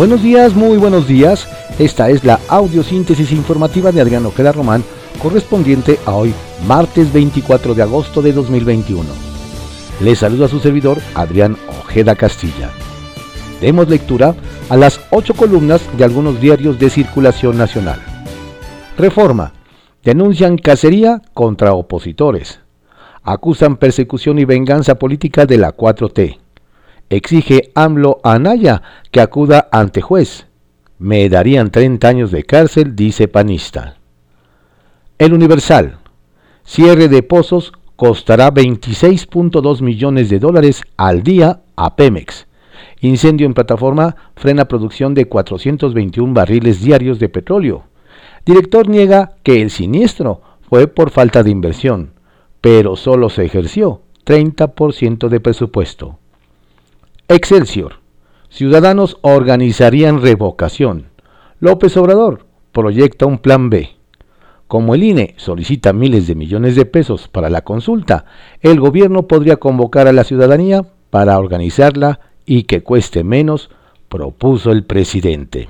Buenos días, muy buenos días. Esta es la audiosíntesis informativa de Adriano Ojeda Román, correspondiente a hoy, martes 24 de agosto de 2021. Les saluda su servidor, Adrián Ojeda Castilla. Demos lectura a las ocho columnas de algunos diarios de circulación nacional. Reforma. Denuncian cacería contra opositores. Acusan persecución y venganza política de la 4T exige AMLO a Anaya que acuda ante juez. Me darían 30 años de cárcel, dice panista. El Universal. Cierre de pozos costará 26.2 millones de dólares al día a Pemex. Incendio en plataforma frena producción de 421 barriles diarios de petróleo. Director niega que el siniestro fue por falta de inversión, pero solo se ejerció 30% de presupuesto. Excelsior. Ciudadanos organizarían revocación. López Obrador proyecta un plan B. Como el INE solicita miles de millones de pesos para la consulta, el gobierno podría convocar a la ciudadanía para organizarla y que cueste menos, propuso el presidente.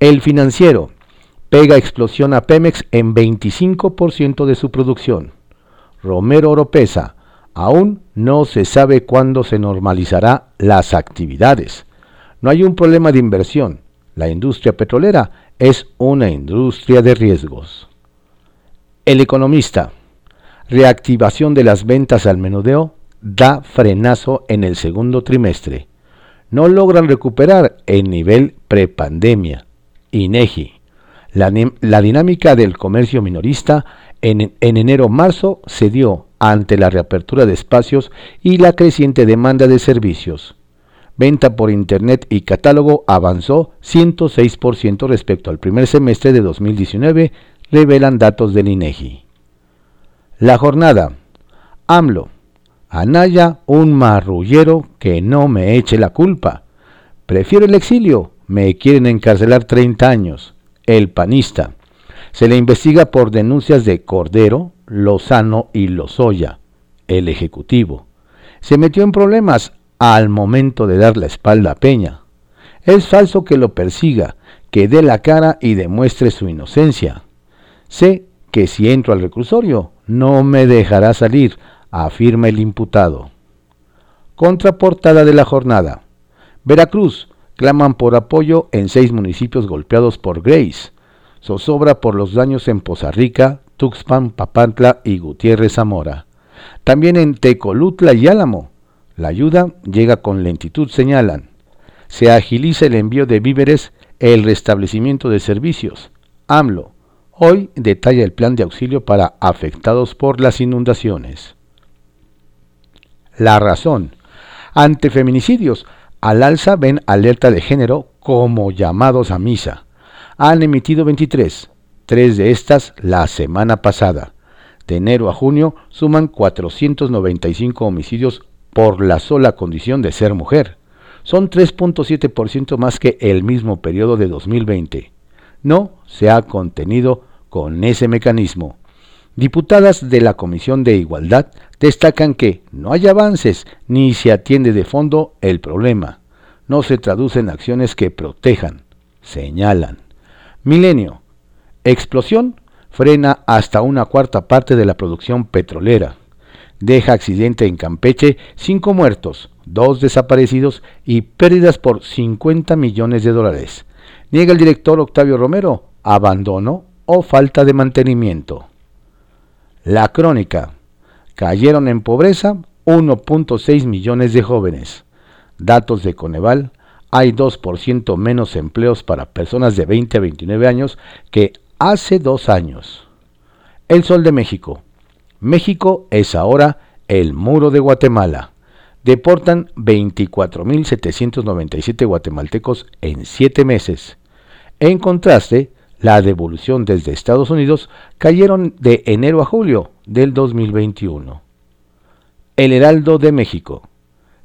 El financiero pega explosión a Pemex en 25% de su producción. Romero Oropesa Aún no se sabe cuándo se normalizará las actividades. No hay un problema de inversión. La industria petrolera es una industria de riesgos. El economista. Reactivación de las ventas al menudeo da frenazo en el segundo trimestre. No logran recuperar el nivel prepandemia. INEGI. La, la dinámica del comercio minorista en, en enero-marzo se dio ante la reapertura de espacios y la creciente demanda de servicios. Venta por Internet y catálogo avanzó 106% respecto al primer semestre de 2019, revelan datos del INEGI. La jornada. AMLO. Anaya, un marrullero que no me eche la culpa. Prefiero el exilio. Me quieren encarcelar 30 años. El panista. Se le investiga por denuncias de Cordero, Lozano y Lozoya, el Ejecutivo. Se metió en problemas al momento de dar la espalda a Peña. Es falso que lo persiga, que dé la cara y demuestre su inocencia. Sé que si entro al reclusorio no me dejará salir, afirma el imputado. Contraportada de la jornada. Veracruz claman por apoyo en seis municipios golpeados por Grace zozobra por los daños en Poza Rica, Tuxpan, Papantla y Gutiérrez Zamora. También en Tecolutla y Álamo. La ayuda llega con lentitud, señalan. Se agiliza el envío de víveres, el restablecimiento de servicios. AMLO. Hoy detalla el plan de auxilio para afectados por las inundaciones. La razón. Ante feminicidios, al alza ven alerta de género como llamados a misa han emitido 23, tres de estas la semana pasada. De enero a junio suman 495 homicidios por la sola condición de ser mujer. Son 3.7% más que el mismo periodo de 2020. No se ha contenido con ese mecanismo. Diputadas de la Comisión de Igualdad destacan que no hay avances ni se atiende de fondo el problema. No se traducen acciones que protejan, señalan. Milenio. Explosión frena hasta una cuarta parte de la producción petrolera. Deja accidente en Campeche, cinco muertos, dos desaparecidos y pérdidas por 50 millones de dólares. Niega el director Octavio Romero abandono o falta de mantenimiento. La crónica. Cayeron en pobreza 1.6 millones de jóvenes. Datos de Coneval hay 2% menos empleos para personas de 20 a 29 años que hace dos años. El Sol de México. México es ahora el muro de Guatemala. Deportan 24.797 guatemaltecos en 7 meses. En contraste, la devolución desde Estados Unidos cayeron de enero a julio del 2021. El Heraldo de México.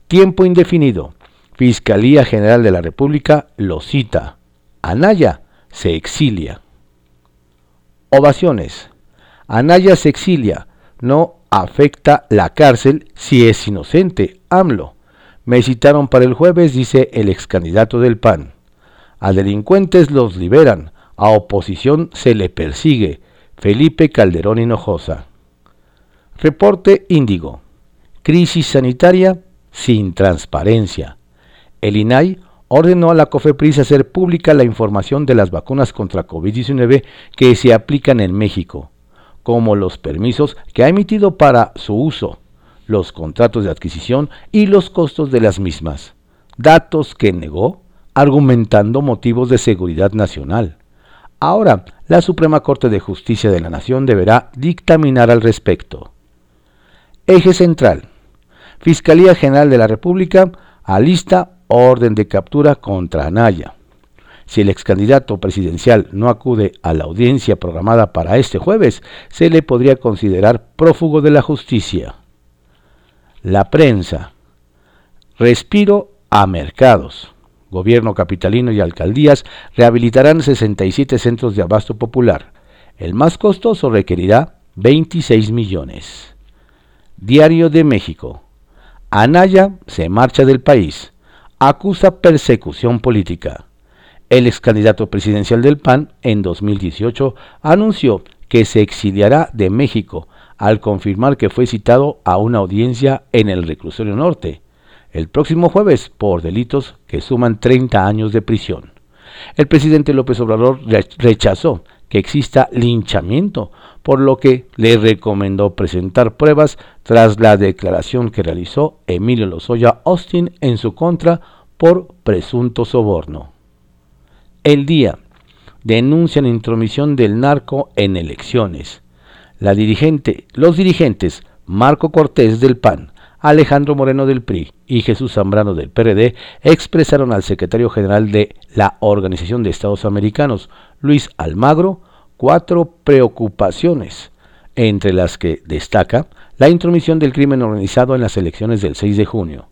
Tiempo indefinido. Fiscalía General de la República lo cita. Anaya se exilia. Ovaciones. Anaya se exilia. No afecta la cárcel si es inocente. AMLO. Me citaron para el jueves, dice el ex candidato del PAN. A delincuentes los liberan, a oposición se le persigue. Felipe Calderón Hinojosa. Reporte Índigo. Crisis sanitaria sin transparencia. El INAI ordenó a la COFEPRIS hacer pública la información de las vacunas contra COVID-19 que se aplican en México, como los permisos que ha emitido para su uso, los contratos de adquisición y los costos de las mismas, datos que negó argumentando motivos de seguridad nacional. Ahora, la Suprema Corte de Justicia de la Nación deberá dictaminar al respecto. Eje central. Fiscalía General de la República alista orden de captura contra Anaya. Si el ex candidato presidencial no acude a la audiencia programada para este jueves, se le podría considerar prófugo de la justicia. La prensa. Respiro a mercados. Gobierno capitalino y alcaldías rehabilitarán 67 centros de abasto popular. El más costoso requerirá 26 millones. Diario de México. Anaya se marcha del país. Acusa persecución política. El ex candidato presidencial del PAN en 2018 anunció que se exiliará de México al confirmar que fue citado a una audiencia en el reclusorio norte el próximo jueves por delitos que suman 30 años de prisión. El presidente López Obrador rechazó que exista linchamiento, por lo que le recomendó presentar pruebas tras la declaración que realizó Emilio Lozoya Austin en su contra por presunto soborno. El día denuncian intromisión del narco en elecciones. La dirigente, los dirigentes Marco Cortés del PAN, Alejandro Moreno del PRI y Jesús Zambrano del PRD expresaron al secretario general de la Organización de Estados Americanos, Luis Almagro, cuatro preocupaciones, entre las que destaca la intromisión del crimen organizado en las elecciones del 6 de junio.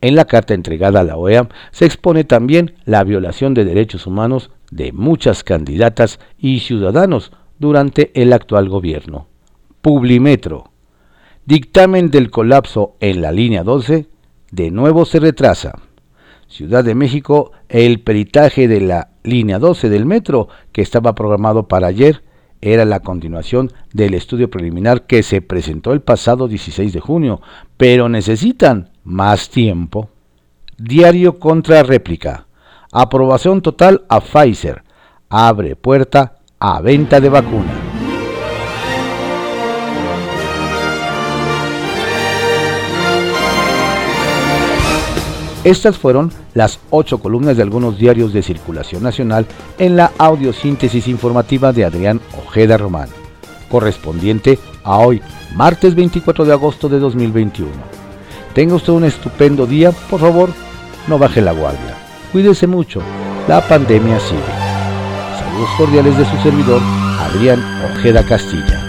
En la carta entregada a la OEA se expone también la violación de derechos humanos de muchas candidatas y ciudadanos durante el actual gobierno. Publimetro Dictamen del colapso en la línea 12 de nuevo se retrasa. Ciudad de México, el peritaje de la línea 12 del metro, que estaba programado para ayer, era la continuación del estudio preliminar que se presentó el pasado 16 de junio, pero necesitan más tiempo. Diario contra réplica. Aprobación total a Pfizer. Abre puerta a venta de vacuna. Estas fueron las ocho columnas de algunos diarios de circulación nacional en la audiosíntesis informativa de Adrián Ojeda Román, correspondiente a hoy, martes 24 de agosto de 2021. Tenga usted un estupendo día, por favor, no baje la guardia. Cuídese mucho, la pandemia sigue. Saludos cordiales de su servidor, Adrián Ojeda Castilla.